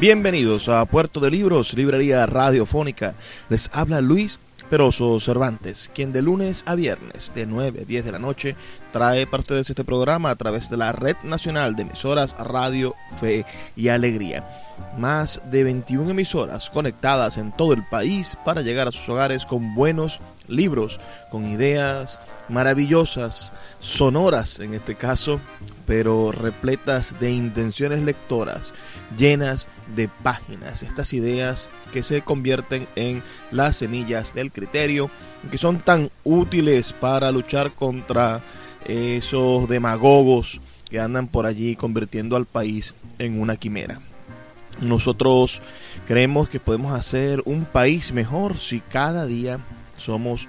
Bienvenidos a Puerto de Libros, Librería Radiofónica. Les habla Luis Peroso Cervantes, quien de lunes a viernes de 9 a 10 de la noche trae parte de este programa a través de la Red Nacional de Emisoras Radio Fe y Alegría. Más de 21 emisoras conectadas en todo el país para llegar a sus hogares con buenos libros, con ideas maravillosas, sonoras en este caso, pero repletas de intenciones lectoras, llenas de páginas, estas ideas que se convierten en las semillas del criterio, que son tan útiles para luchar contra esos demagogos que andan por allí convirtiendo al país en una quimera. Nosotros creemos que podemos hacer un país mejor si cada día somos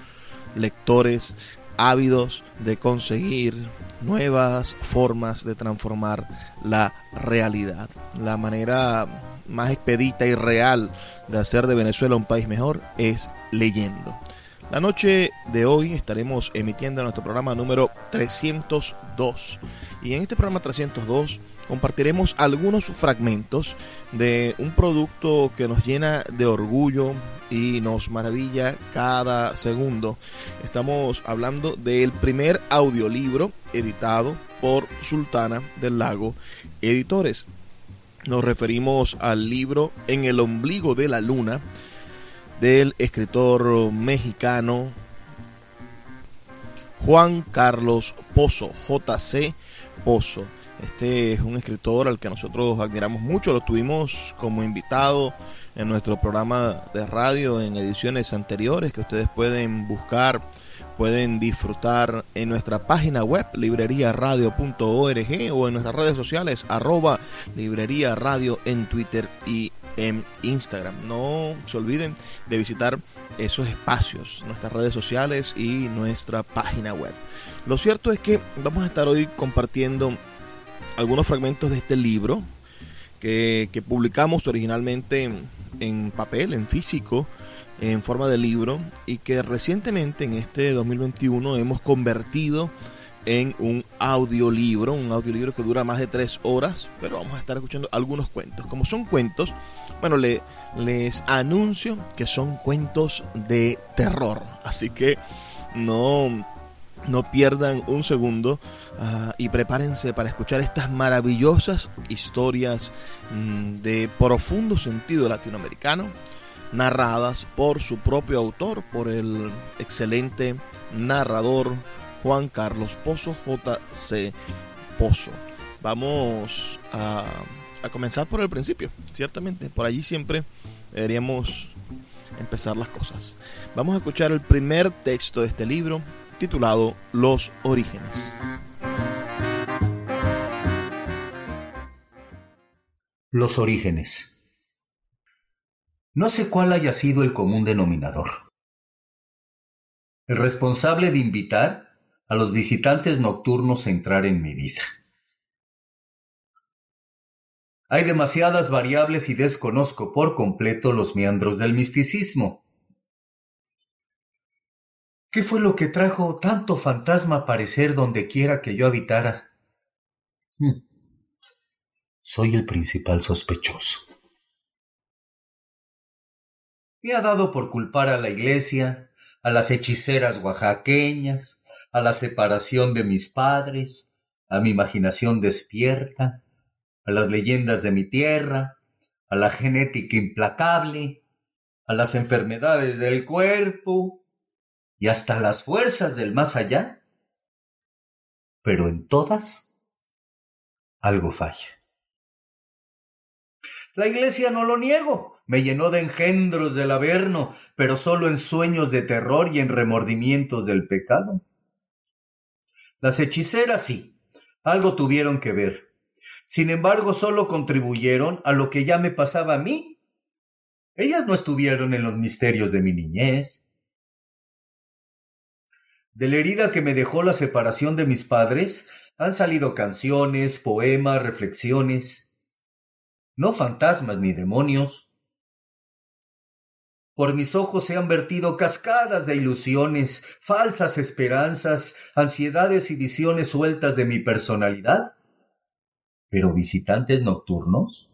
lectores ávidos de conseguir nuevas formas de transformar la realidad. La manera más expedita y real de hacer de Venezuela un país mejor es leyendo. La noche de hoy estaremos emitiendo nuestro programa número 302. Y en este programa 302 compartiremos algunos fragmentos de un producto que nos llena de orgullo y nos maravilla cada segundo. Estamos hablando del primer audiolibro editado por Sultana del Lago Editores. Nos referimos al libro En el ombligo de la luna del escritor mexicano Juan Carlos Pozo, JC Pozo. Este es un escritor al que nosotros admiramos mucho, lo tuvimos como invitado en nuestro programa de radio en ediciones anteriores que ustedes pueden buscar pueden disfrutar en nuestra página web libreriaradio.org o en nuestras redes sociales arroba librería radio en Twitter y en Instagram. No se olviden de visitar esos espacios, nuestras redes sociales y nuestra página web. Lo cierto es que vamos a estar hoy compartiendo algunos fragmentos de este libro que, publicamos originalmente en papel, en físico, en forma de libro y que recientemente en este 2021 hemos convertido en un audiolibro, un audiolibro que dura más de tres horas, pero vamos a estar escuchando algunos cuentos. Como son cuentos, bueno, le, les anuncio que son cuentos de terror, así que no, no pierdan un segundo uh, y prepárense para escuchar estas maravillosas historias mm, de profundo sentido latinoamericano narradas por su propio autor, por el excelente narrador Juan Carlos Pozo, JC Pozo. Vamos a, comenzar por el principio, ciertamente, por allí siempre deberíamos empezar las cosas. Vamos a escuchar el primer texto de este libro titulado Los orígenes. Los orígenes. No sé cuál haya sido el común denominador. El responsable de invitar a los visitantes nocturnos a entrar en mi vida. Hay demasiadas variables y desconozco por completo los meandros del misticismo. ¿Qué fue lo que trajo tanto fantasma a aparecer donde quiera que yo habitara? Hmm. Soy el principal sospechoso. Me ha dado por culpar a la iglesia, a las hechiceras oaxaqueñas, a la separación de mis padres, a mi imaginación despierta, a las leyendas de mi tierra, a la genética implacable, a las enfermedades del cuerpo y hasta las fuerzas del más allá. Pero en todas algo falla. La iglesia no lo niego, me llenó de engendros del averno, pero solo en sueños de terror y en remordimientos del pecado. Las hechiceras sí, algo tuvieron que ver. Sin embargo, solo contribuyeron a lo que ya me pasaba a mí. Ellas no estuvieron en los misterios de mi niñez. De la herida que me dejó la separación de mis padres han salido canciones, poemas, reflexiones. No fantasmas ni demonios. Por mis ojos se han vertido cascadas de ilusiones, falsas esperanzas, ansiedades y visiones sueltas de mi personalidad. ¿Pero visitantes nocturnos?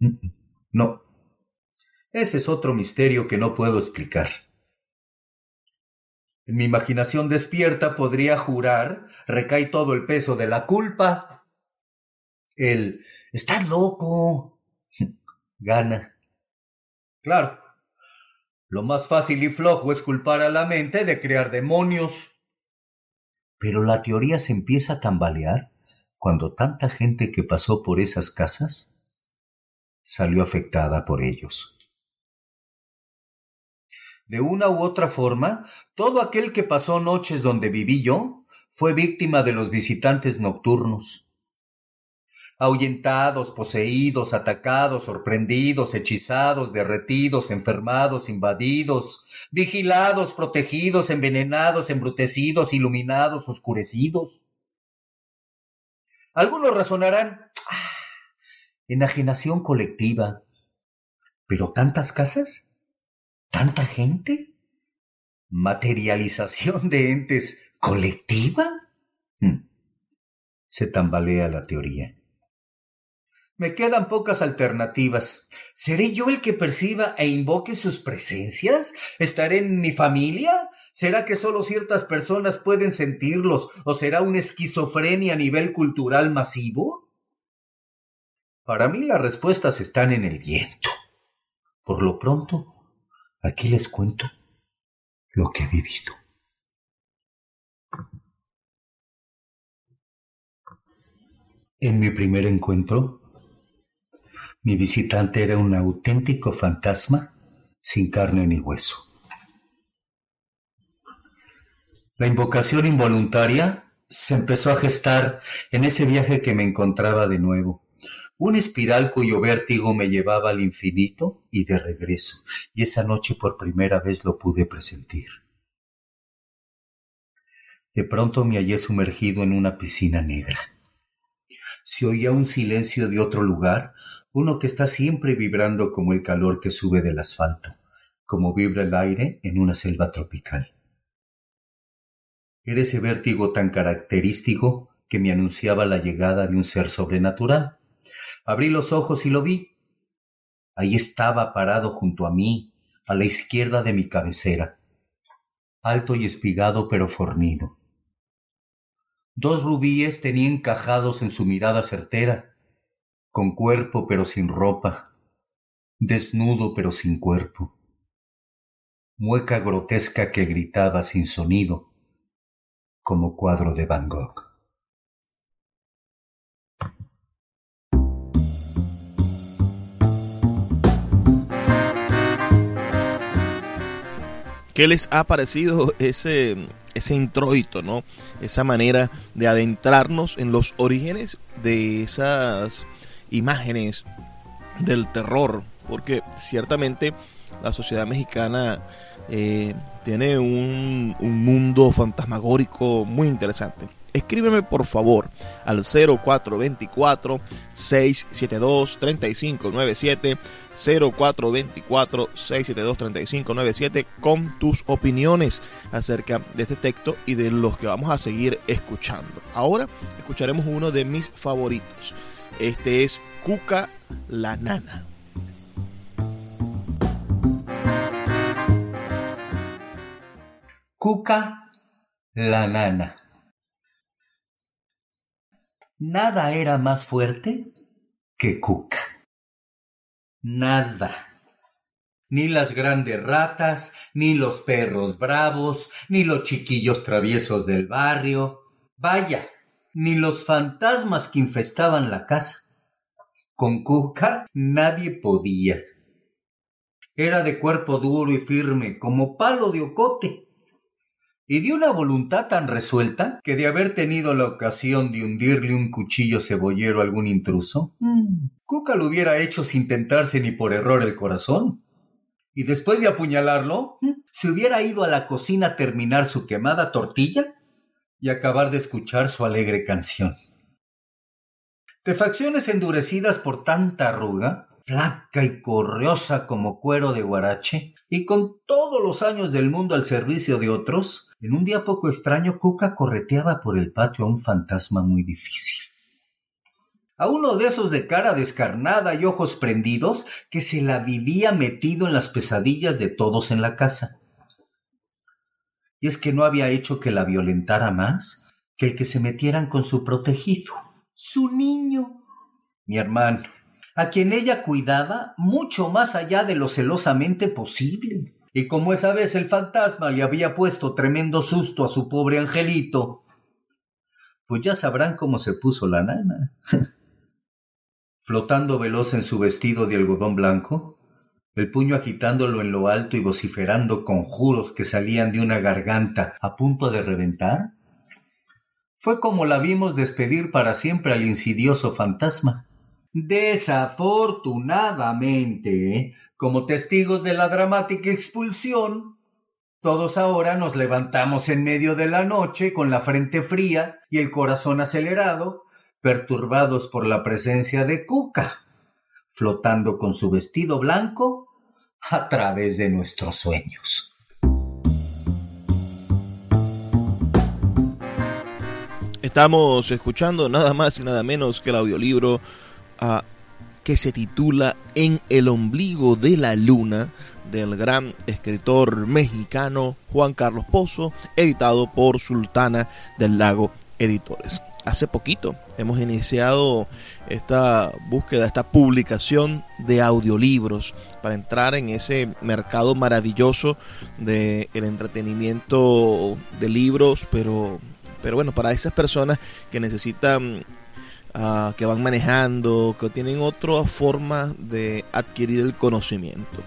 No. Ese es otro misterio que no puedo explicar. En mi imaginación despierta podría jurar recae todo el peso de la culpa. El estás loco. Gana. Claro, lo más fácil y flojo es culpar a la mente de crear demonios. Pero la teoría se empieza a tambalear cuando tanta gente que pasó por esas casas salió afectada por ellos. De una u otra forma, todo aquel que pasó noches donde viví yo fue víctima de los visitantes nocturnos ahuyentados, poseídos, atacados, sorprendidos, hechizados, derretidos, enfermados, invadidos, vigilados, protegidos, envenenados, embrutecidos, iluminados, oscurecidos. Algunos razonarán, ah, enajenación colectiva. ¿Pero tantas casas? ¿Tanta gente? ¿Materialización de entes colectiva? Hmm. Se tambalea la teoría. Me quedan pocas alternativas. ¿Seré yo el que perciba e invoque sus presencias? ¿Estaré en mi familia? ¿Será que solo ciertas personas pueden sentirlos o será una esquizofrenia a nivel cultural masivo? Para mí las respuestas están en el viento. Por lo pronto, aquí les cuento lo que he vivido. En mi primer encuentro, mi visitante era un auténtico fantasma sin carne ni hueso. La invocación involuntaria se empezó a gestar en ese viaje que me encontraba de nuevo. Un espiral cuyo vértigo me llevaba al infinito y de regreso, y esa noche por primera vez lo pude presentir. De pronto me hallé sumergido en una piscina negra. Se oía un silencio de otro lugar, uno que está siempre vibrando como el calor que sube del asfalto, como vibra el aire en una selva tropical. Era ese vértigo tan característico que me anunciaba la llegada de un ser sobrenatural. Abrí los ojos y lo vi. Ahí estaba parado junto a mí, a la izquierda de mi cabecera, alto y espigado pero fornido. Dos rubíes tenía encajados en su mirada certera, con cuerpo pero sin ropa, desnudo pero sin cuerpo, mueca grotesca que gritaba sin sonido, como cuadro de Van Gogh. ¿Qué les ha parecido ese, ese introito, ¿no? Esa manera de adentrarnos en los orígenes de esas imágenes del terror, porque ciertamente la sociedad mexicana eh, tiene un, un, mundo fantasmagórico muy interesante. Escríbeme por favor al 0424 672 3597 0424 672 3597 con tus opiniones acerca de este texto y de los que vamos a seguir escuchando. Ahora escucharemos uno de mis favoritos. Este es Cuca la Nana. Cuca la Nana. Nada era más fuerte que Cuca. Nada. Ni las grandes ratas, ni los perros bravos, ni los chiquillos traviesos del barrio. Vaya, ni los fantasmas que infestaban la casa. Con Cuca nadie podía. Era de cuerpo duro y firme, como palo de ocote, y de una voluntad tan resuelta que de haber tenido la ocasión de hundirle un cuchillo cebollero a algún intruso, mm. Cuca lo hubiera hecho sin tentarse ni por error el corazón. Y después de apuñalarlo, mm. se hubiera ido a la cocina a terminar su quemada tortilla y acabar de escuchar su alegre canción. De facciones endurecidas por tanta arruga, flaca y correosa como cuero de guarache, y con todos los años del mundo al servicio de otros, en un día poco extraño Cuca correteaba por el patio a un fantasma muy difícil. A uno de esos de cara descarnada y ojos prendidos que se la vivía metido en las pesadillas de todos en la casa. Y es que no había hecho que la violentara más que el que se metieran con su protegido, su niño, mi hermano a quien ella cuidaba mucho más allá de lo celosamente posible. Y como esa vez el fantasma le había puesto tremendo susto a su pobre angelito, pues ya sabrán cómo se puso la nana. Flotando veloz en su vestido de algodón blanco, el puño agitándolo en lo alto y vociferando conjuros que salían de una garganta a punto de reventar, fue como la vimos despedir para siempre al insidioso fantasma. Desafortunadamente, como testigos de la dramática expulsión, todos ahora nos levantamos en medio de la noche con la frente fría y el corazón acelerado, perturbados por la presencia de Cuca, flotando con su vestido blanco a través de nuestros sueños. Estamos escuchando nada más y nada menos que el audiolibro que se titula En el ombligo de la luna del gran escritor mexicano Juan Carlos Pozo, editado por Sultana del Lago Editores. Hace poquito hemos iniciado esta búsqueda, esta publicación de audiolibros para entrar en ese mercado maravilloso del el entretenimiento de libros, pero, pero bueno, para esas personas que necesitan Ah, que van manejando, que tienen otra forma de adquirir el conocimiento.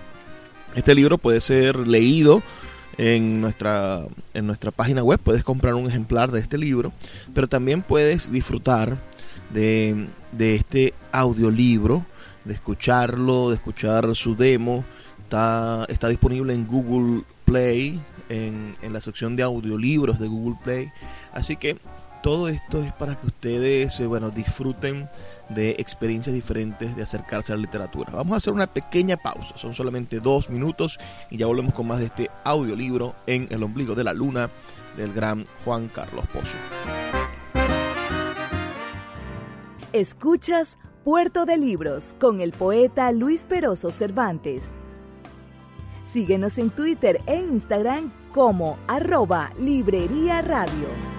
Este libro puede ser leído en nuestra, en nuestra página web, puedes comprar un ejemplar de este libro, pero también puedes disfrutar de, de este audiolibro, de escucharlo, de escuchar su demo. Está, está disponible en Google Play, en, en la sección de audiolibros de Google Play. Así que todo esto es para que ustedes eh, bueno, disfruten de experiencias diferentes de acercarse a la literatura. Vamos a hacer una pequeña pausa, son solamente dos minutos y ya volvemos con más de este audiolibro en El ombligo de la luna del gran Juan Carlos Pozo. Escuchas Puerto de Libros con el poeta Luis Peroso Cervantes. Síguenos en Twitter e Instagram como arroba Librería Radio.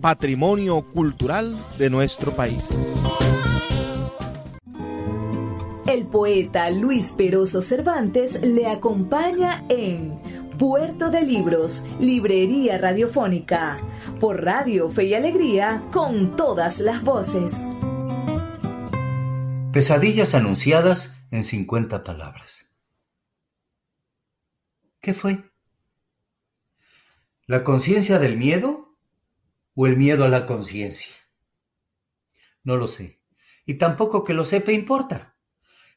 patrimonio cultural de nuestro país. El poeta Luis Peroso Cervantes le acompaña en Puerto de Libros, Librería Radiofónica, por Radio Fe y Alegría, con todas las voces. Pesadillas anunciadas en 50 palabras. ¿Qué fue? ¿La conciencia del miedo o el miedo a la conciencia? No lo sé. Y tampoco que lo sepa importa.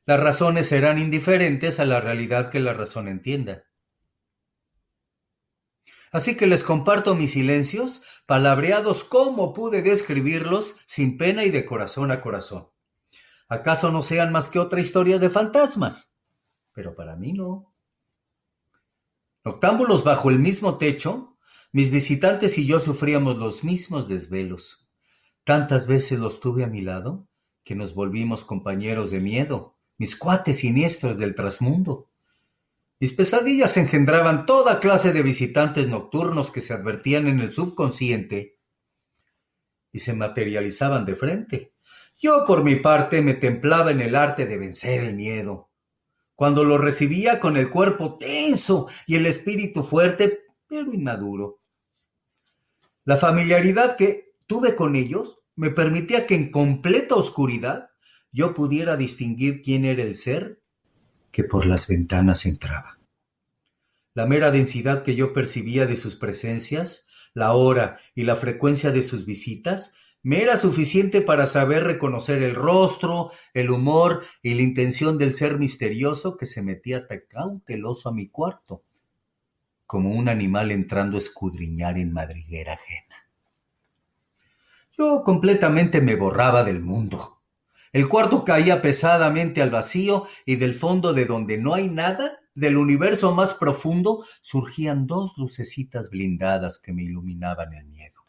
Las razones serán indiferentes a la realidad que la razón entienda. Así que les comparto mis silencios, palabreados como pude describirlos, sin pena y de corazón a corazón. ¿Acaso no sean más que otra historia de fantasmas? Pero para mí no. Octámbulos bajo el mismo techo, mis visitantes y yo sufríamos los mismos desvelos. Tantas veces los tuve a mi lado que nos volvimos compañeros de miedo, mis cuates siniestros del trasmundo. Mis pesadillas engendraban toda clase de visitantes nocturnos que se advertían en el subconsciente y se materializaban de frente. Yo, por mi parte, me templaba en el arte de vencer el miedo cuando lo recibía con el cuerpo tenso y el espíritu fuerte, pero inmaduro. La familiaridad que tuve con ellos me permitía que en completa oscuridad yo pudiera distinguir quién era el ser que por las ventanas entraba. La mera densidad que yo percibía de sus presencias, la hora y la frecuencia de sus visitas, me era suficiente para saber reconocer el rostro, el humor y la intención del ser misterioso que se metía tan cauteloso a mi cuarto, como un animal entrando a escudriñar en madriguera ajena. Yo completamente me borraba del mundo. El cuarto caía pesadamente al vacío y del fondo de donde no hay nada, del universo más profundo, surgían dos lucecitas blindadas que me iluminaban el miedo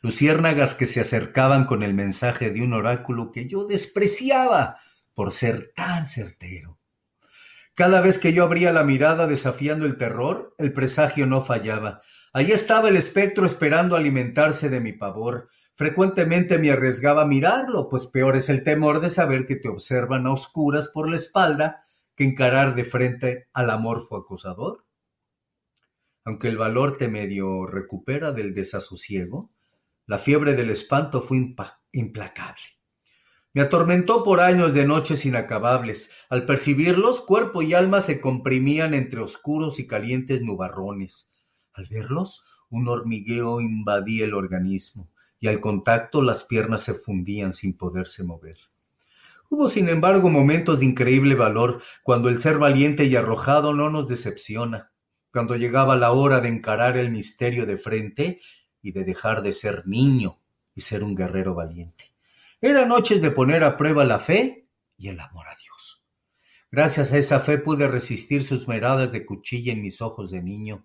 luciérnagas que se acercaban con el mensaje de un oráculo que yo despreciaba por ser tan certero. Cada vez que yo abría la mirada desafiando el terror, el presagio no fallaba. Allí estaba el espectro esperando alimentarse de mi pavor. Frecuentemente me arriesgaba a mirarlo, pues peor es el temor de saber que te observan a oscuras por la espalda que encarar de frente al amorfo acusador. Aunque el valor te medio recupera del desasosiego, la fiebre del espanto fue implacable. Me atormentó por años de noches inacabables. Al percibirlos, cuerpo y alma se comprimían entre oscuros y calientes nubarrones. Al verlos, un hormigueo invadía el organismo, y al contacto las piernas se fundían sin poderse mover. Hubo, sin embargo, momentos de increíble valor, cuando el ser valiente y arrojado no nos decepciona, cuando llegaba la hora de encarar el misterio de frente y de dejar de ser niño y ser un guerrero valiente. Eran noches de poner a prueba la fe y el amor a Dios. Gracias a esa fe pude resistir sus miradas de cuchilla en mis ojos de niño,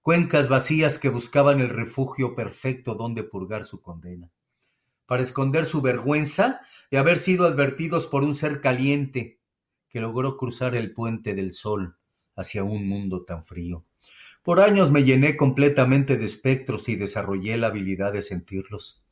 cuencas vacías que buscaban el refugio perfecto donde purgar su condena, para esconder su vergüenza de haber sido advertidos por un ser caliente que logró cruzar el puente del sol hacia un mundo tan frío. Por años me llené completamente de espectros y desarrollé la habilidad de sentirlos.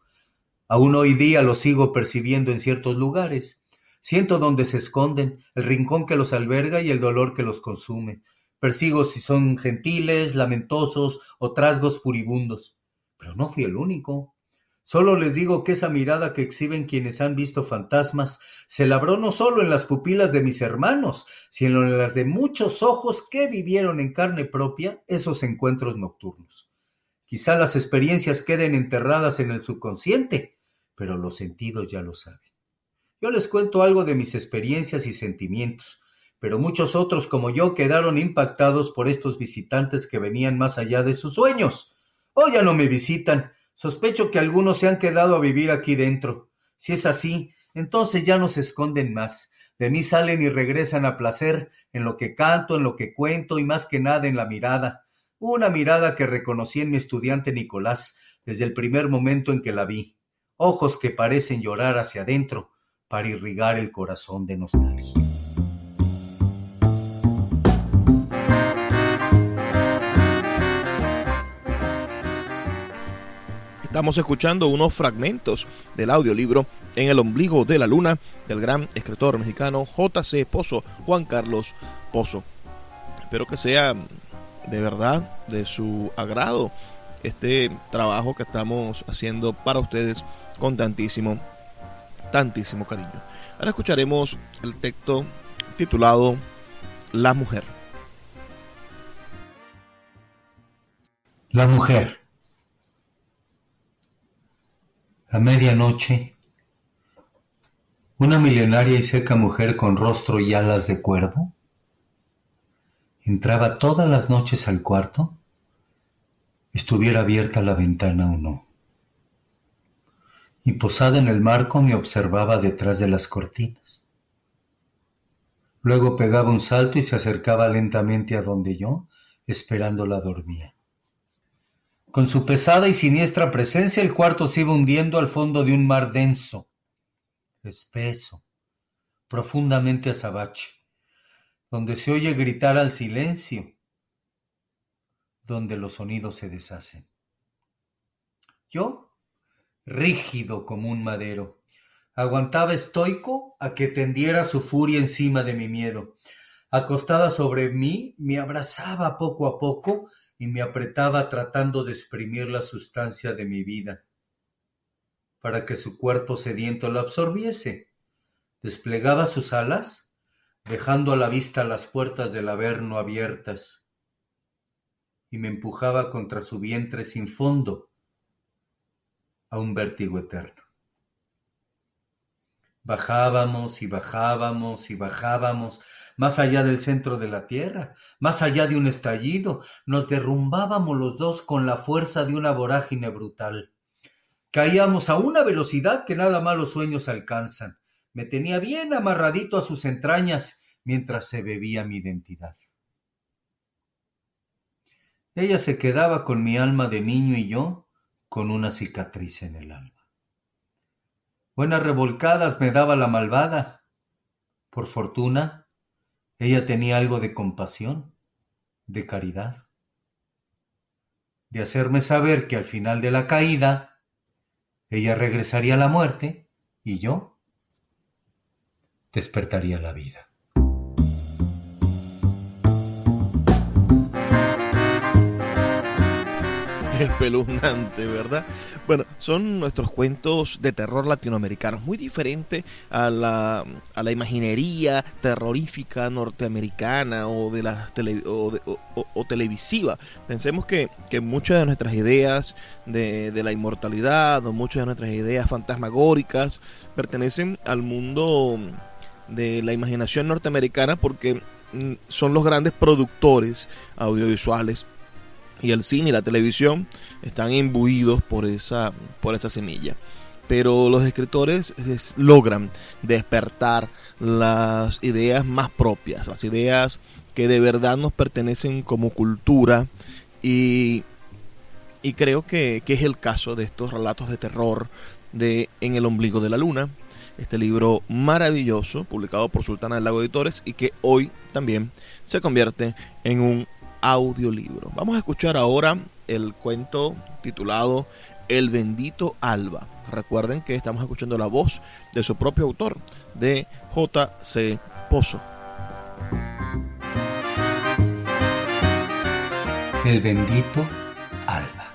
Aún hoy día los sigo percibiendo en ciertos lugares. Siento dónde se esconden, el rincón que los alberga y el dolor que los consume. Persigo si son gentiles, lamentosos o trasgos furibundos. Pero no fui el único. Solo les digo que esa mirada que exhiben quienes han visto fantasmas se labró no solo en las pupilas de mis hermanos, sino en las de muchos ojos que vivieron en carne propia esos encuentros nocturnos. Quizá las experiencias queden enterradas en el subconsciente, pero los sentidos ya lo saben. Yo les cuento algo de mis experiencias y sentimientos, pero muchos otros como yo quedaron impactados por estos visitantes que venían más allá de sus sueños. Hoy ya no me visitan, Sospecho que algunos se han quedado a vivir aquí dentro. Si es así, entonces ya no se esconden más. De mí salen y regresan a placer en lo que canto, en lo que cuento y más que nada en la mirada. Una mirada que reconocí en mi estudiante Nicolás desde el primer momento en que la vi. Ojos que parecen llorar hacia adentro para irrigar el corazón de nostalgia. Estamos escuchando unos fragmentos del audiolibro En el ombligo de la luna del gran escritor mexicano J.C. Pozo, Juan Carlos Pozo. Espero que sea de verdad de su agrado este trabajo que estamos haciendo para ustedes con tantísimo, tantísimo cariño. Ahora escucharemos el texto titulado La mujer. La mujer. A medianoche, una milenaria y seca mujer con rostro y alas de cuervo entraba todas las noches al cuarto, estuviera abierta la ventana o no. Y posada en el marco me observaba detrás de las cortinas. Luego pegaba un salto y se acercaba lentamente a donde yo, esperándola dormía. Con su pesada y siniestra presencia el cuarto se iba hundiendo al fondo de un mar denso, espeso, profundamente azabache, donde se oye gritar al silencio, donde los sonidos se deshacen. Yo, rígido como un madero, aguantaba estoico a que tendiera su furia encima de mi miedo. Acostada sobre mí, me abrazaba poco a poco y me apretaba tratando de exprimir la sustancia de mi vida, para que su cuerpo sediento lo absorbiese. Desplegaba sus alas, dejando a la vista las puertas del averno abiertas, y me empujaba contra su vientre sin fondo a un vértigo eterno. Bajábamos y bajábamos y bajábamos, más allá del centro de la Tierra, más allá de un estallido, nos derrumbábamos los dos con la fuerza de una vorágine brutal. Caíamos a una velocidad que nada más los sueños alcanzan. Me tenía bien amarradito a sus entrañas mientras se bebía mi identidad. Ella se quedaba con mi alma de niño y yo con una cicatriz en el alma. Buenas revolcadas me daba la malvada. Por fortuna, ella tenía algo de compasión, de caridad, de hacerme saber que al final de la caída ella regresaría a la muerte y yo despertaría la vida. espeluznante, ¿verdad? Bueno, son nuestros cuentos de terror latinoamericanos, muy diferente a la, a la imaginería terrorífica norteamericana o de la o, televisiva. Pensemos que, que, muchas de nuestras ideas de, de la inmortalidad o muchas de nuestras ideas fantasmagóricas pertenecen al mundo de la imaginación norteamericana porque mm, son los grandes productores audiovisuales y el cine y la televisión están imbuidos por esa, por esa semilla. Pero los escritores logran despertar las ideas más propias, las ideas que de verdad nos pertenecen como cultura y, y creo que, que es el caso de estos relatos de terror de En el ombligo de la luna, este libro maravilloso publicado por Sultana del Lago Editores y que hoy también se convierte en un audiolibro. Vamos a escuchar ahora el cuento titulado El bendito Alba. Recuerden que estamos escuchando la voz de su propio autor, de J.C. Pozo. El bendito Alba.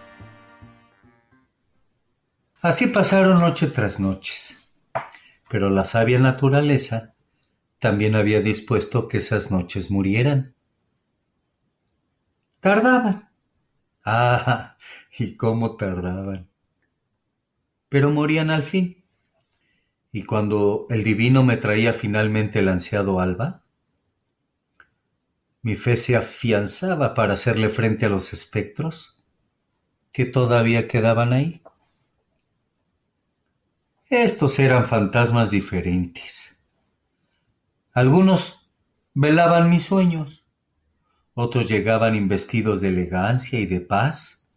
Así pasaron noche tras noches, pero la sabia naturaleza también había dispuesto que esas noches murieran Tardaban. Ah, y cómo tardaban. Pero morían al fin. Y cuando el divino me traía finalmente el ansiado alba, mi fe se afianzaba para hacerle frente a los espectros que todavía quedaban ahí. Estos eran fantasmas diferentes. Algunos velaban mis sueños, otros llegaban investidos de elegancia y de paz,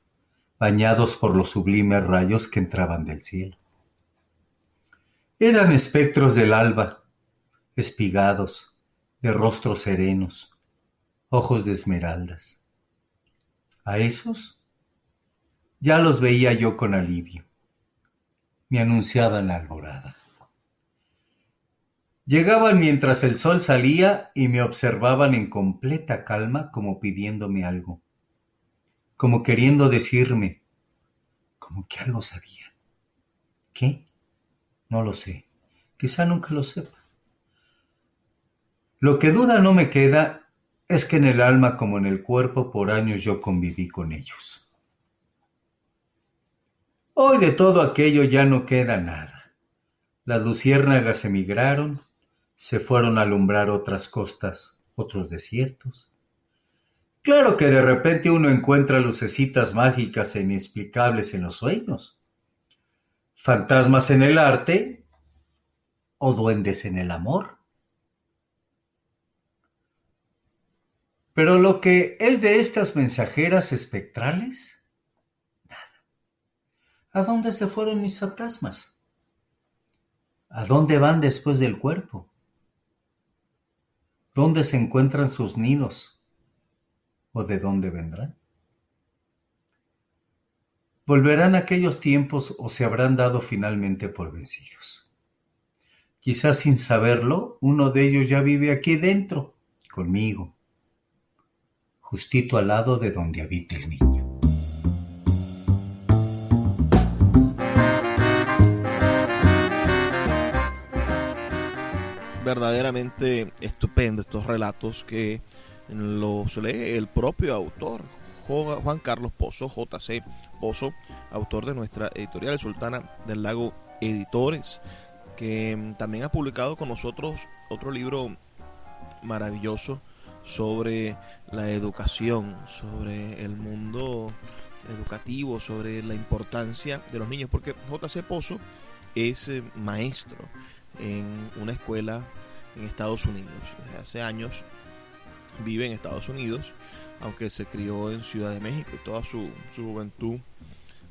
bañados por los sublimes rayos que entraban del cielo. Eran espectros del alba, espigados, de rostros serenos, ojos de esmeraldas. A esos Ya los veía yo con alivio. Me anunciaban la alborada. Llegaban mientras el sol salía y me observaban en completa calma como pidiéndome algo, como queriendo decirme, como que algo sabían. ¿Qué? No lo sé. Quizá nunca lo sepa. Lo que duda no me queda es que en el alma como en el cuerpo por años yo conviví con ellos. Hoy de todo aquello ya no queda nada. Las luciérnagas emigraron, se fueron a alumbrar otras costas, otros desiertos. Claro que de repente uno encuentra lucecitas mágicas e inexplicables en los sueños. Fantasmas en el arte o duendes en el amor. Pero lo que es de estas mensajeras espectrales, nada. ¿A dónde se fueron mis fantasmas? ¿A dónde van después del cuerpo? ¿Dónde se encuentran sus nidos? ¿O de dónde vendrán? ¿Volverán aquellos tiempos o se habrán dado finalmente por vencidos? Quizás sin saberlo, uno de ellos ya vive aquí dentro, conmigo, justito al lado de donde habita el niño. Verdaderamente estupendo estos relatos que los lee el propio autor, Juan Carlos Pozo, JC Pozo, autor de nuestra editorial Sultana del Lago Editores, que también ha publicado con nosotros otro libro maravilloso sobre la educación, sobre el mundo educativo, sobre la importancia de los niños, porque JC Pozo es eh, maestro en una escuela en Estados Unidos. Desde hace años vive en Estados Unidos, aunque se crió en Ciudad de México y toda su, juventud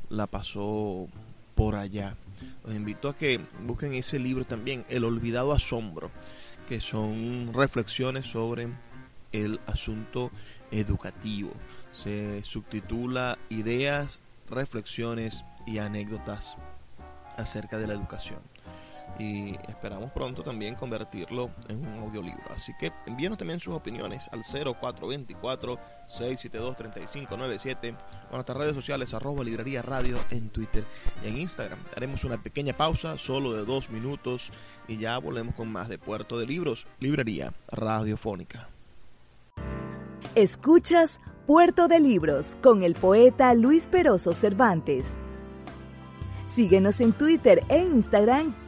la pasó por allá. Los invito a que busquen ese libro también, El olvidado asombro, que son reflexiones sobre el asunto educativo. Se subtitula Ideas, reflexiones y anécdotas acerca de la educación y esperamos pronto también convertirlo en un audiolibro. Así que envíenos también sus opiniones al 0424-672-3597 o nuestras redes sociales arroba librería radio en Twitter y en Instagram. Haremos una pequeña pausa, solo de dos minutos, y ya volvemos con más de Puerto de Libros, Librería Radiofónica. Escuchas Puerto de Libros con el poeta Luis Peroso Cervantes. Síguenos en Twitter e Instagram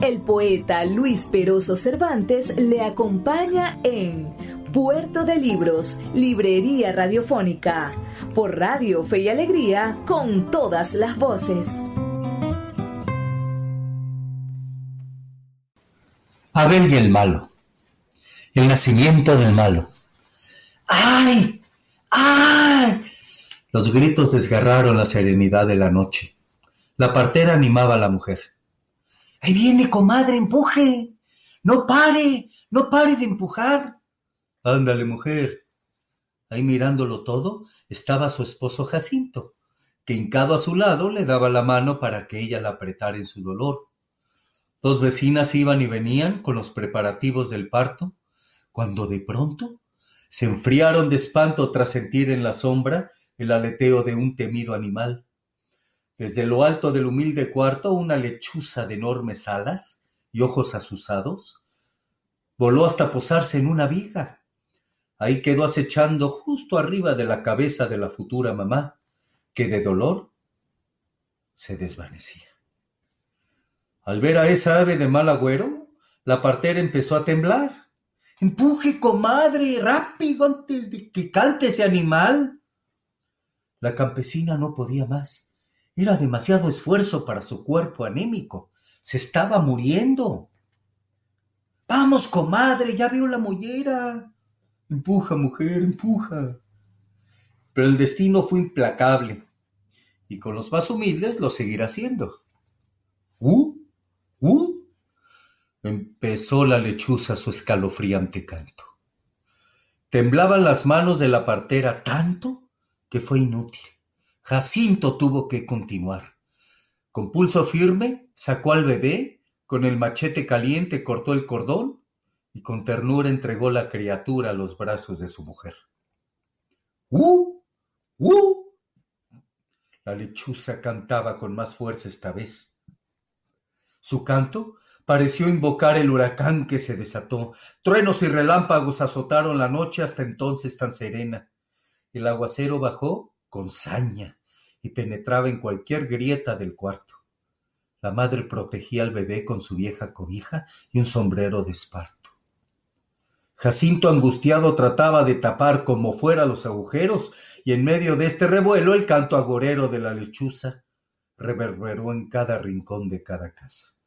El poeta Luis Peroso Cervantes le acompaña en Puerto de Libros, Librería Radiofónica, por Radio Fe y Alegría, con todas las voces. Abel y el malo. El nacimiento del malo. ¡Ay! ¡Ay! Los gritos desgarraron la serenidad de la noche. La partera animaba a la mujer. Ahí viene, comadre, empuje. No pare, no pare de empujar. Ándale, mujer. Ahí mirándolo todo estaba su esposo Jacinto, que hincado a su lado le daba la mano para que ella la apretara en su dolor. Dos vecinas iban y venían con los preparativos del parto, cuando de pronto se enfriaron de espanto tras sentir en la sombra el aleteo de un temido animal. Desde lo alto del humilde cuarto una lechuza de enormes alas y ojos asusados voló hasta posarse en una viga. Ahí quedó acechando justo arriba de la cabeza de la futura mamá, que de dolor se desvanecía. Al ver a esa ave de mal agüero, la partera empezó a temblar. Empuje, comadre, rápido antes de que cante ese animal. La campesina no podía más. Era demasiado esfuerzo para su cuerpo anémico. Se estaba muriendo. Vamos, comadre, ya veo la mollera. Empuja, mujer, empuja. Pero el destino fue implacable, y con los más humildes lo seguirá haciendo. ¡Uh! ¡Uh! Empezó la lechuza su escalofriante canto. Temblaban las manos de la partera tanto que fue inútil. Jacinto tuvo que continuar. Con pulso firme sacó al bebé, con el machete caliente cortó el cordón y con ternura entregó la criatura a los brazos de su mujer. ¡Uh! ¡Uh! La lechuza cantaba con más fuerza esta vez. Su canto pareció invocar el huracán que se desató. Truenos y relámpagos azotaron la noche hasta entonces tan serena. El aguacero bajó con saña y penetraba en cualquier grieta del cuarto. La madre protegía al bebé con su vieja cobija y un sombrero de esparto. Jacinto angustiado trataba de tapar como fuera los agujeros, y en medio de este revuelo el canto agorero de la lechuza reverberó en cada rincón de cada casa,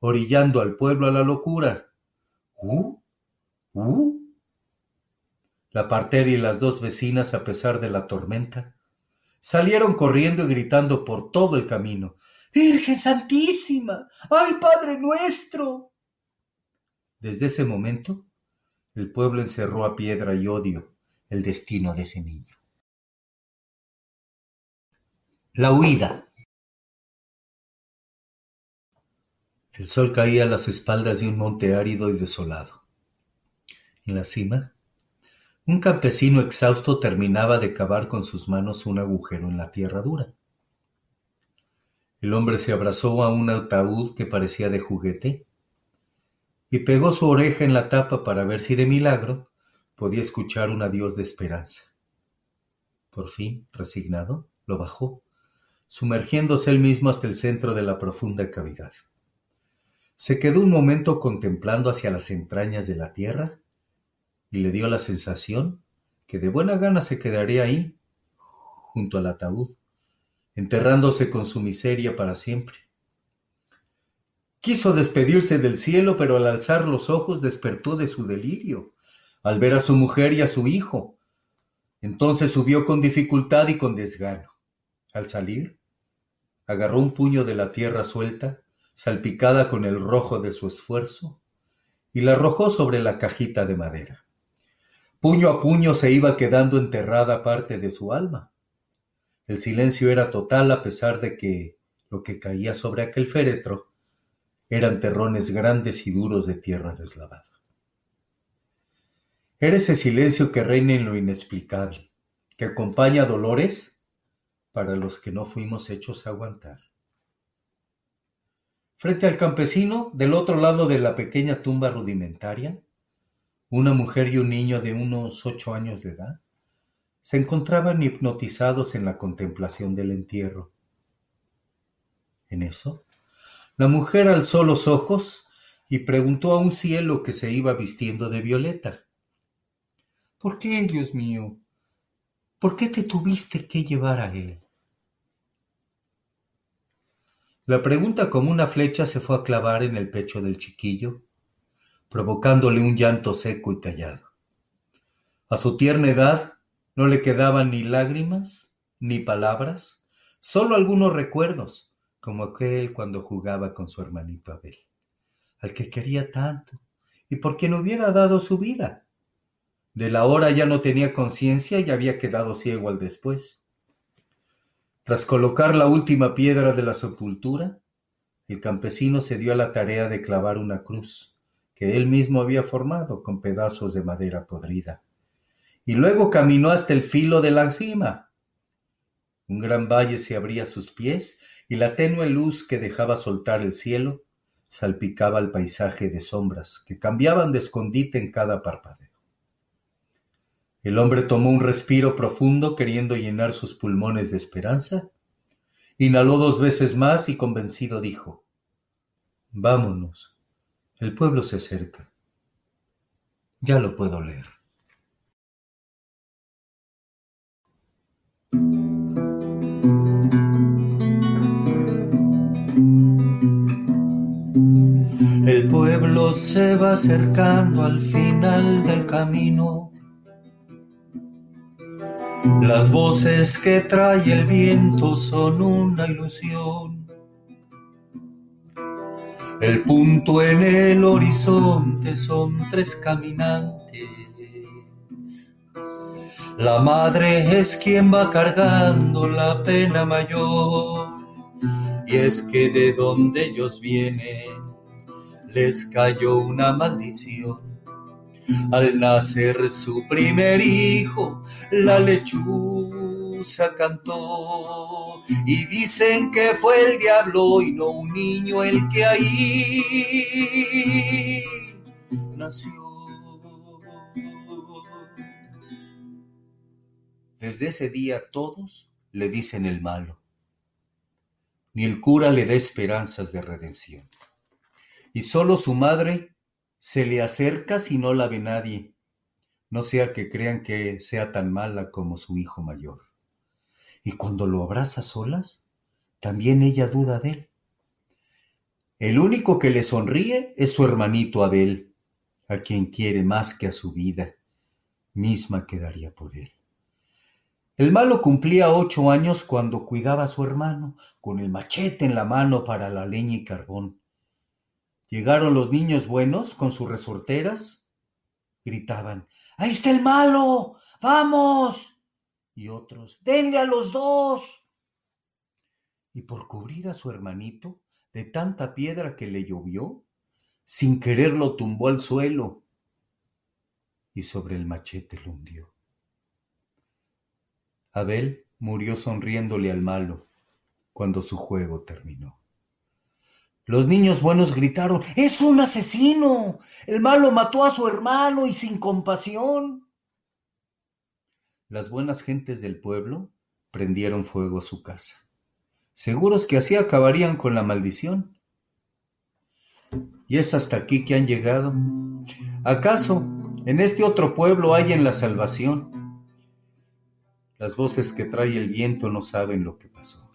orillando al pueblo a la locura. ¡Uh! ¡Uh! La partera y las dos vecinas, a pesar de la tormenta, salieron corriendo y gritando por todo el camino. Virgen Santísima. ¡Ay, Padre nuestro! Desde ese momento, el pueblo encerró a piedra y odio el destino de ese niño. La huida. El sol caía a las espaldas de un monte árido y desolado. En la cima, un campesino exhausto terminaba de cavar con sus manos un agujero en la tierra dura. El hombre se abrazó a un ataúd que parecía de juguete y pegó su oreja en la tapa para ver si de milagro podía escuchar un adiós de esperanza. Por fin, resignado, lo bajó, sumergiéndose él mismo hasta el centro de la profunda cavidad. Se quedó un momento contemplando hacia las entrañas de la tierra y le dio la sensación que de buena gana se quedaría ahí, junto al ataúd, enterrándose con su miseria para siempre. Quiso despedirse del cielo, pero al alzar los ojos despertó de su delirio, al ver a su mujer y a su hijo. Entonces subió con dificultad y con desgano. Al salir, agarró un puño de la tierra suelta, salpicada con el rojo de su esfuerzo, y la arrojó sobre la cajita de madera. Puño a puño se iba quedando enterrada parte de su alma. El silencio era total a pesar de que lo que caía sobre aquel féretro eran terrones grandes y duros de tierra deslavada. Era ese silencio que reina en lo inexplicable, que acompaña dolores para los que no fuimos hechos a aguantar. Frente al campesino, del otro lado de la pequeña tumba rudimentaria, una mujer y un niño de unos ocho años de edad se encontraban hipnotizados en la contemplación del entierro. En eso, la mujer alzó los ojos y preguntó a un cielo que se iba vistiendo de violeta. ¿Por qué, Dios mío? ¿Por qué te tuviste que llevar a él? La pregunta como una flecha se fue a clavar en el pecho del chiquillo, provocándole un llanto seco y callado. A su tierna edad no le quedaban ni lágrimas, ni palabras, solo algunos recuerdos como aquel cuando jugaba con su hermanito Abel, al que quería tanto, y por quien hubiera dado su vida. De la hora ya no tenía conciencia y había quedado ciego al después. Tras colocar la última piedra de la sepultura, el campesino se dio a la tarea de clavar una cruz, que él mismo había formado con pedazos de madera podrida, y luego caminó hasta el filo de la cima. Un gran valle se abría a sus pies y la tenue luz que dejaba soltar el cielo salpicaba el paisaje de sombras que cambiaban de escondite en cada parpadeo. El hombre tomó un respiro profundo queriendo llenar sus pulmones de esperanza. Inhaló dos veces más y convencido dijo, Vámonos, el pueblo se acerca. Ya lo puedo leer. El pueblo se va acercando al final del camino. Las voces que trae el viento son una ilusión. El punto en el horizonte son tres caminantes. La madre es quien va cargando la pena mayor. Y es que de donde ellos vienen les cayó una maldición. Al nacer su primer hijo, la lechuza cantó y dicen que fue el diablo y no un niño el que ahí nació. Desde ese día todos le dicen el malo, ni el cura le da esperanzas de redención y solo su madre se le acerca si no la ve nadie, no sea que crean que sea tan mala como su hijo mayor. Y cuando lo abraza solas, también ella duda de él. El único que le sonríe es su hermanito Abel, a quien quiere más que a su vida, misma que daría por él. El malo cumplía ocho años cuando cuidaba a su hermano, con el machete en la mano para la leña y carbón. Llegaron los niños buenos con sus resorteras. Gritaban, ¡Ahí está el malo! ¡Vamos! Y otros, ¡Denle a los dos! Y por cubrir a su hermanito de tanta piedra que le llovió, sin querer lo tumbó al suelo y sobre el machete lo hundió. Abel murió sonriéndole al malo cuando su juego terminó. Los niños buenos gritaron, ¡Es un asesino! El malo mató a su hermano y sin compasión. Las buenas gentes del pueblo prendieron fuego a su casa, seguros que así acabarían con la maldición. Y es hasta aquí que han llegado. ¿Acaso en este otro pueblo hay en la salvación? Las voces que trae el viento no saben lo que pasó.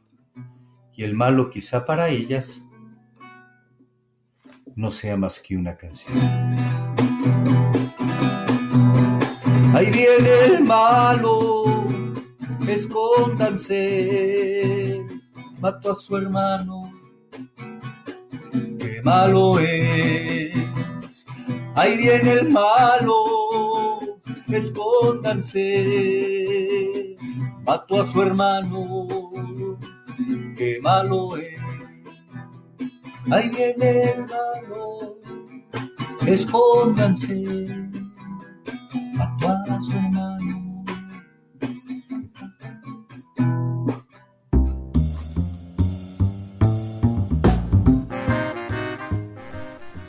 Y el malo quizá para ellas no sea más que una canción. Ahí viene el malo, escóndanse, mató a su hermano, qué malo es. Ahí viene el malo, escóndanse, mató a su hermano, qué malo es. Ahí viene el malo, escóndanse, a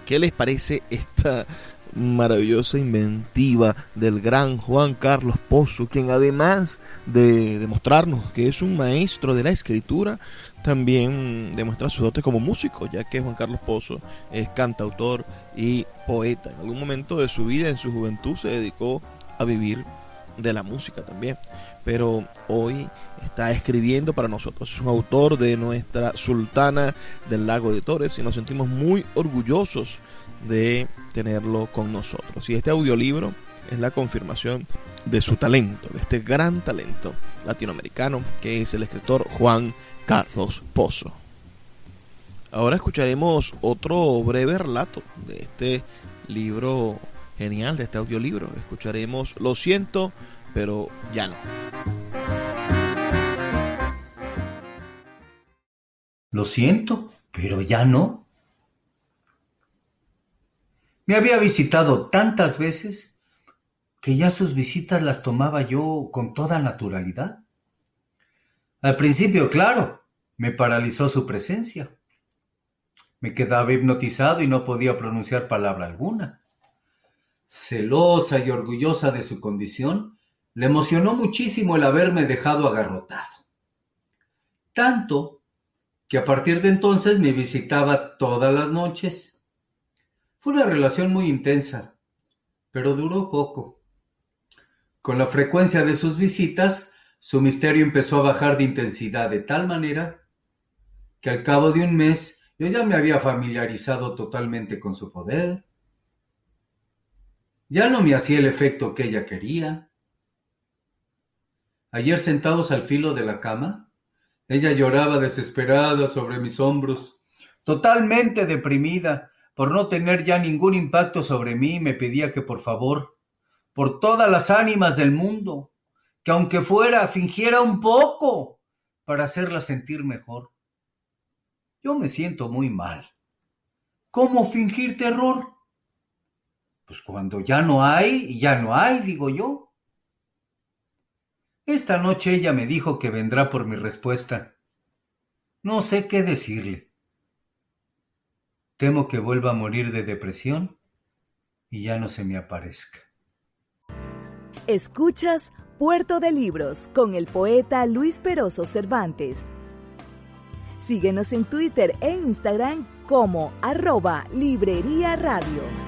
¿Qué les parece esta maravillosa inventiva del gran Juan Carlos Pozo, quien además de demostrarnos que es un maestro de la escritura, también demuestra su dote como músico, ya que Juan Carlos Pozo es cantautor y poeta. En algún momento de su vida, en su juventud, se dedicó a vivir de la música también. Pero hoy está escribiendo para nosotros. Es un autor de nuestra Sultana del Lago de Torres y nos sentimos muy orgullosos de tenerlo con nosotros. Y este audiolibro es la confirmación de su talento, de este gran talento latinoamericano que es el escritor Juan Carlos Pozo. Ahora escucharemos otro breve relato de este libro genial, de este audiolibro. Escucharemos Lo siento, pero ya no. Lo siento, pero ya no. Me había visitado tantas veces que ya sus visitas las tomaba yo con toda naturalidad. Al principio, claro, me paralizó su presencia. Me quedaba hipnotizado y no podía pronunciar palabra alguna. Celosa y orgullosa de su condición, le emocionó muchísimo el haberme dejado agarrotado. Tanto que a partir de entonces me visitaba todas las noches. Fue una relación muy intensa, pero duró poco. Con la frecuencia de sus visitas, su misterio empezó a bajar de intensidad de tal manera que al cabo de un mes yo ya me había familiarizado totalmente con su poder. Ya no me hacía el efecto que ella quería. Ayer sentados al filo de la cama, ella lloraba desesperada sobre mis hombros, totalmente deprimida por no tener ya ningún impacto sobre mí, me pedía que por favor, por todas las ánimas del mundo, que aunque fuera, fingiera un poco para hacerla sentir mejor. Yo me siento muy mal. ¿Cómo fingir terror? Pues cuando ya no hay, ya no hay, digo yo. Esta noche ella me dijo que vendrá por mi respuesta. No sé qué decirle. Temo que vuelva a morir de depresión y ya no se me aparezca. Escuchas Puerto de Libros con el poeta Luis Peroso Cervantes. Síguenos en Twitter e Instagram como arroba Librería Radio.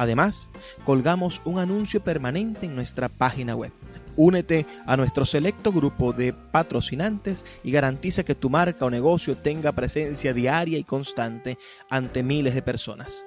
Además, colgamos un anuncio permanente en nuestra página web. Únete a nuestro selecto grupo de patrocinantes y garantiza que tu marca o negocio tenga presencia diaria y constante ante miles de personas.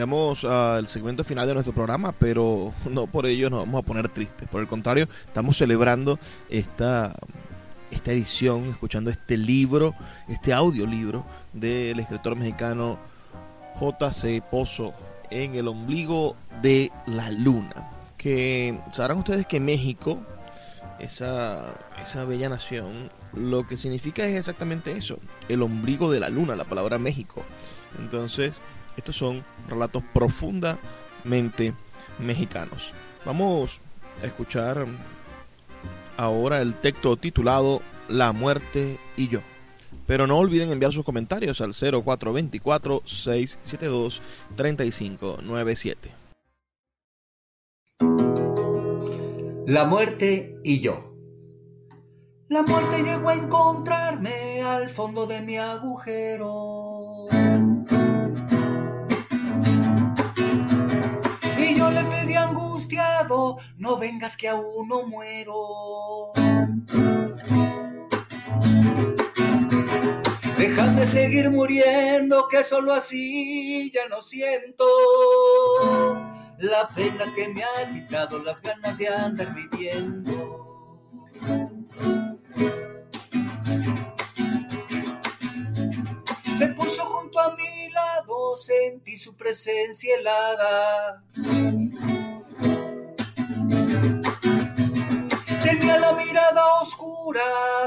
Llegamos al segmento final de nuestro programa, pero no por ello nos vamos a poner tristes. Por el contrario, estamos celebrando esta, esta edición, escuchando este libro, este audiolibro del escritor mexicano J.C. Pozo en el ombligo de la luna. Que sabrán ustedes que México, esa, esa bella nación, lo que significa es exactamente eso, el ombligo de la luna, la palabra México. Entonces, estos son relatos profundamente mexicanos. Vamos a escuchar ahora el texto titulado La muerte y yo. Pero no olviden enviar sus comentarios al 0424-672-3597. La muerte y yo. La muerte llegó a encontrarme al fondo de mi agujero. No vengas que aún no muero. Déjame seguir muriendo, que solo así ya no siento la pena que me ha quitado las ganas de andar viviendo. Se puso junto a mi lado, sentí su presencia helada. Tenía la mirada oscura,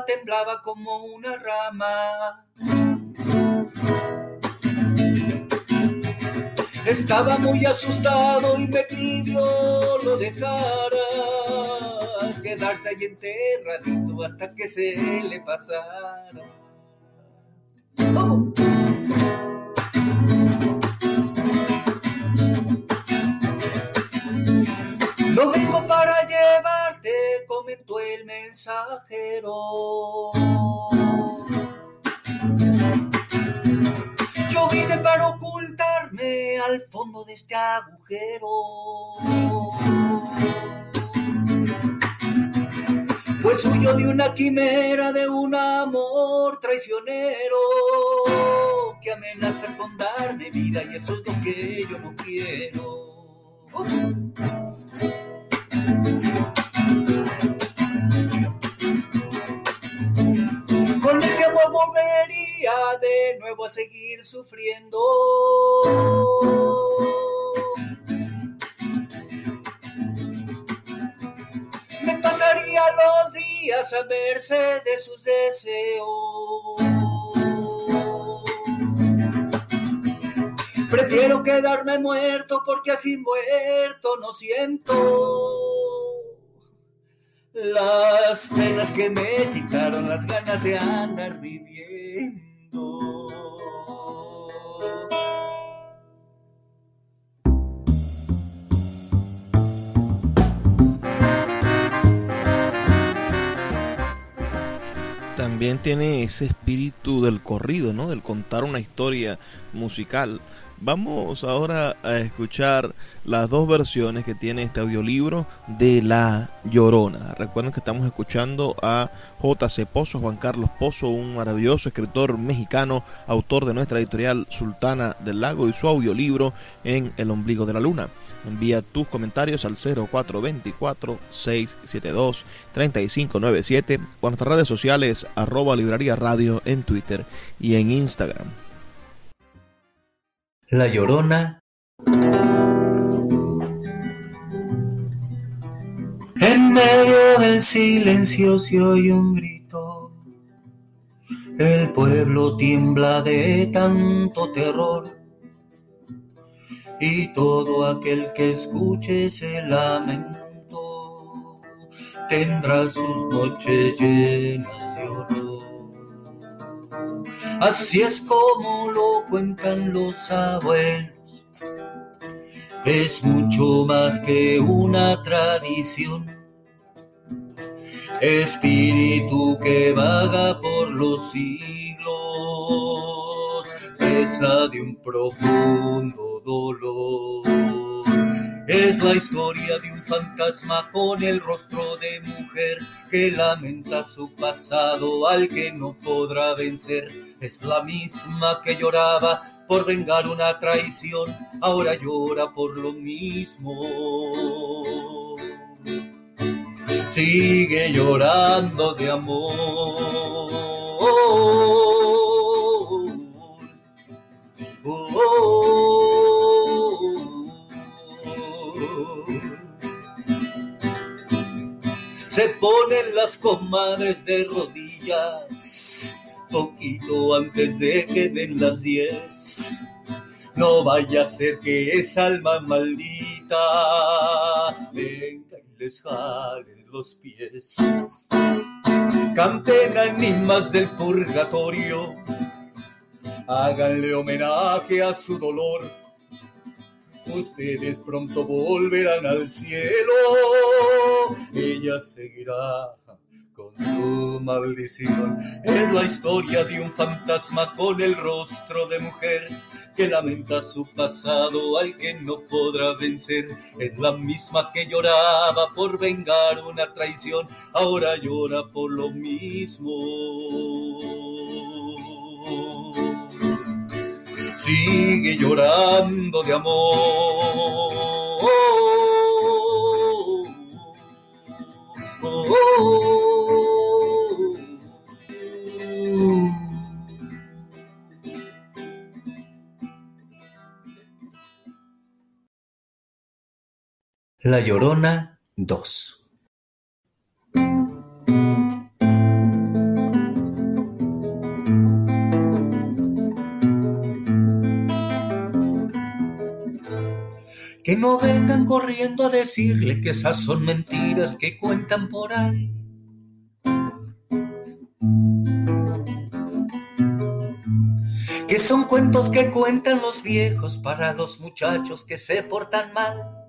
temblaba como una rama. Estaba muy asustado y me pidió lo dejara quedarse ahí enterradito hasta que se le pasara. Oh. No vengo comentó mensajero. Yo vine para ocultarme al fondo de este agujero. Pues huyo de una quimera, de un amor traicionero que amenaza con darme vida y eso es lo que yo no quiero. Volvería de nuevo a seguir sufriendo. Me pasaría los días a verse de sus deseos. Prefiero quedarme muerto porque así muerto no siento las penas que me quitaron las ganas de andar viviendo. También tiene ese espíritu del corrido, ¿no? Del contar una historia musical. Vamos ahora a escuchar las dos versiones que tiene este audiolibro de La Llorona. Recuerden que estamos escuchando a J.C. Pozo, Juan Carlos Pozo, un maravilloso escritor mexicano, autor de nuestra editorial Sultana del Lago y su audiolibro en El ombligo de la luna. Envía tus comentarios al 0424-672-3597 o a nuestras redes sociales arroba librería radio en Twitter y en Instagram. La Llorona. En medio del silencio se oye un grito. El pueblo tiembla de tanto terror. Y todo aquel que escuche ese lamento tendrá sus noches llenas. Así es como lo cuentan los abuelos. Es mucho más que una tradición. Espíritu que vaga por los siglos, pesa de un profundo dolor. Es la historia de un fantasma con el rostro de mujer que lamenta su pasado al que no podrá vencer. Es la misma que lloraba por vengar una traición, ahora llora por lo mismo. Sigue llorando de amor. Se ponen las comadres de rodillas, poquito antes de que den las diez. No vaya a ser que esa alma maldita venga y les jale los pies. Canten ánimas del purgatorio, háganle homenaje a su dolor ustedes pronto volverán al cielo. Ella seguirá con su maldición. Es la historia de un fantasma con el rostro de mujer que lamenta su pasado al que no podrá vencer. Es la misma que lloraba por vengar una traición, ahora llora por lo mismo sigue llorando de amor. La Llorona 2 Que no vengan corriendo a decirle que esas son mentiras que cuentan por ahí. Que son cuentos que cuentan los viejos para los muchachos que se portan mal.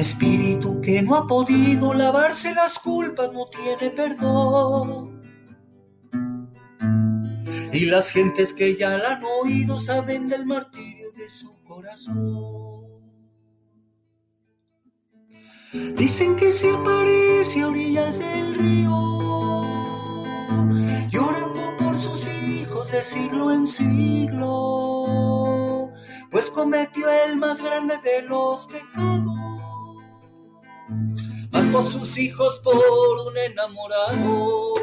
espíritu que no ha podido lavarse las culpas no tiene perdón. Y las gentes que ya la han oído saben del martirio de su corazón. Dicen que se aparece a orillas del río, llorando por sus hijos de siglo en siglo, pues cometió el más grande de los pecados. Mató a sus hijos por un enamorado.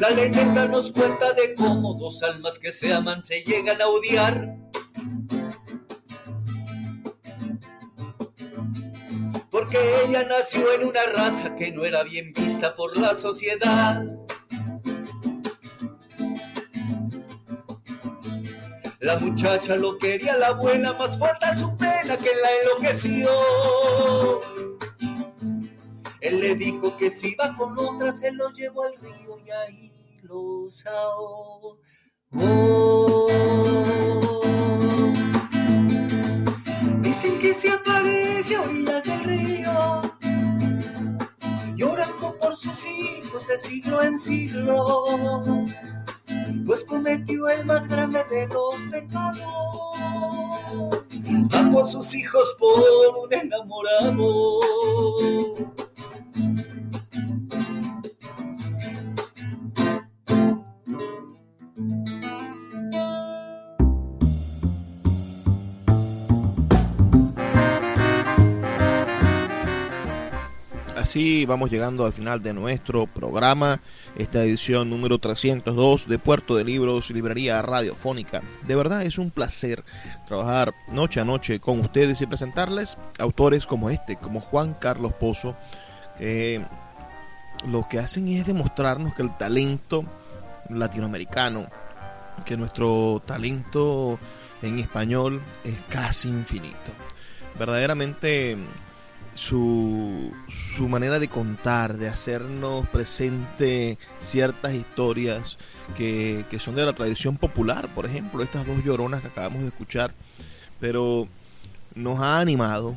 La leyenda nos cuenta de cómo dos almas que se aman se llegan a odiar. Porque ella nació en una raza que no era bien vista por la sociedad. La muchacha lo quería la buena, más fuerte su pena que la enloqueció. Él le dijo que si iba con otra se lo llevó al río y ahí los Dicen que se aparece a orillas del río, llorando por sus hijos de siglo en siglo, pues cometió el más grande de los pecados. Mató a sus hijos por un enamorado. Así vamos llegando al final de nuestro programa, esta edición número 302 de Puerto de Libros, Librería Radiofónica. De verdad es un placer trabajar noche a noche con ustedes y presentarles autores como este, como Juan Carlos Pozo, que lo que hacen es demostrarnos que el talento latinoamericano, que nuestro talento en español es casi infinito. Verdaderamente su, su manera de contar, de hacernos presente ciertas historias que, que son de la tradición popular, por ejemplo, estas dos lloronas que acabamos de escuchar, pero nos ha animado,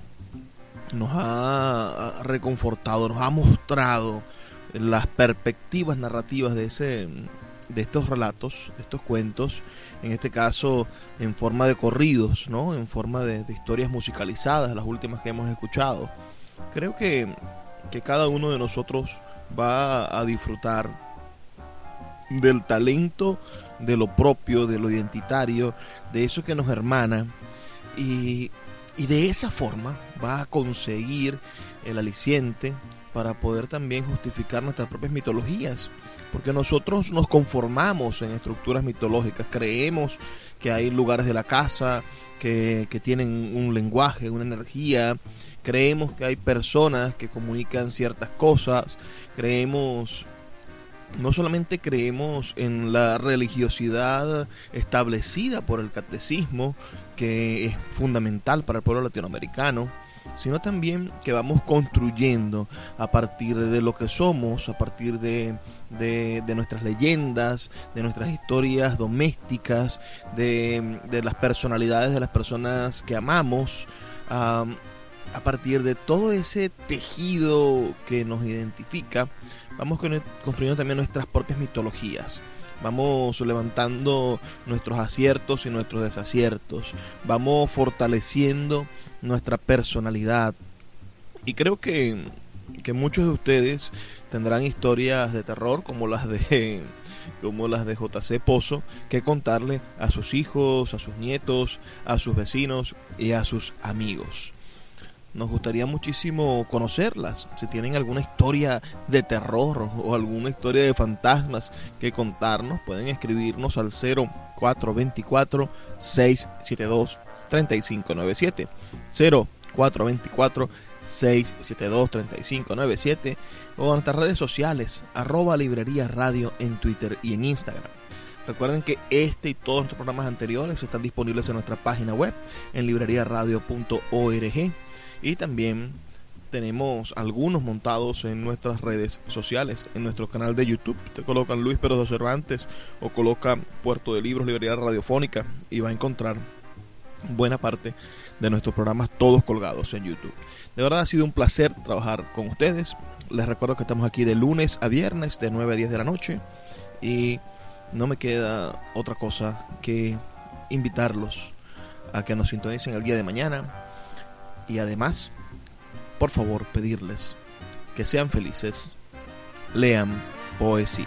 nos ha reconfortado, nos ha mostrado las perspectivas narrativas de ese de estos relatos, de estos cuentos, en este caso en forma de corridos, ¿no? En forma de, de historias musicalizadas, las últimas que hemos escuchado creo que, cada uno de nosotros va a disfrutar del talento, de lo propio, de lo identitario, de eso que nos hermana y, y de esa forma va a conseguir el aliciente para poder también justificar nuestras propias mitologías. Porque nosotros nos conformamos en estructuras mitológicas, creemos que hay lugares de la casa que, que tienen un lenguaje, una energía, creemos que hay personas que comunican ciertas cosas, creemos, no solamente creemos en la religiosidad establecida por el catecismo, que es fundamental para el pueblo latinoamericano, sino también que vamos construyendo a partir de lo que somos, a partir de, nuestras leyendas, de nuestras historias domésticas, de, las personalidades de las personas que amamos, a partir de todo ese tejido que nos identifica, vamos construyendo también nuestras propias mitologías. Vamos levantando nuestros aciertos y nuestros desaciertos. Vamos fortaleciendo nuestra personalidad. Y creo que, que muchos de ustedes tendrán historias de terror como las de como las de JC Pozo que contarle a sus hijos, a sus nietos, a sus vecinos y a sus amigos. Nos gustaría muchísimo conocerlas. Si tienen alguna historia de terror o alguna historia de fantasmas que contarnos, pueden escribirnos al 0424 672 3597. 0424 672 3597 o en nuestras redes sociales arroba librería radio en Twitter y en Instagram. Recuerden que este y todos nuestros programas anteriores están disponibles en nuestra página web en libreriaradio.org y también tenemos algunos montados en nuestras redes sociales, en nuestro canal de YouTube. Te colocan Luis Pérez de Cervantes o coloca Puerto de Libros, Librería Radiofónica y va a encontrar buena parte de nuestros programas todos colgados en YouTube. De verdad ha sido un placer trabajar con ustedes. Les recuerdo que estamos aquí de lunes a viernes de 9 a 10 de la noche y no me queda otra cosa que invitarlos a que nos sintonicen el día de mañana y además, por favor, pedirles que sean felices, lean poesía.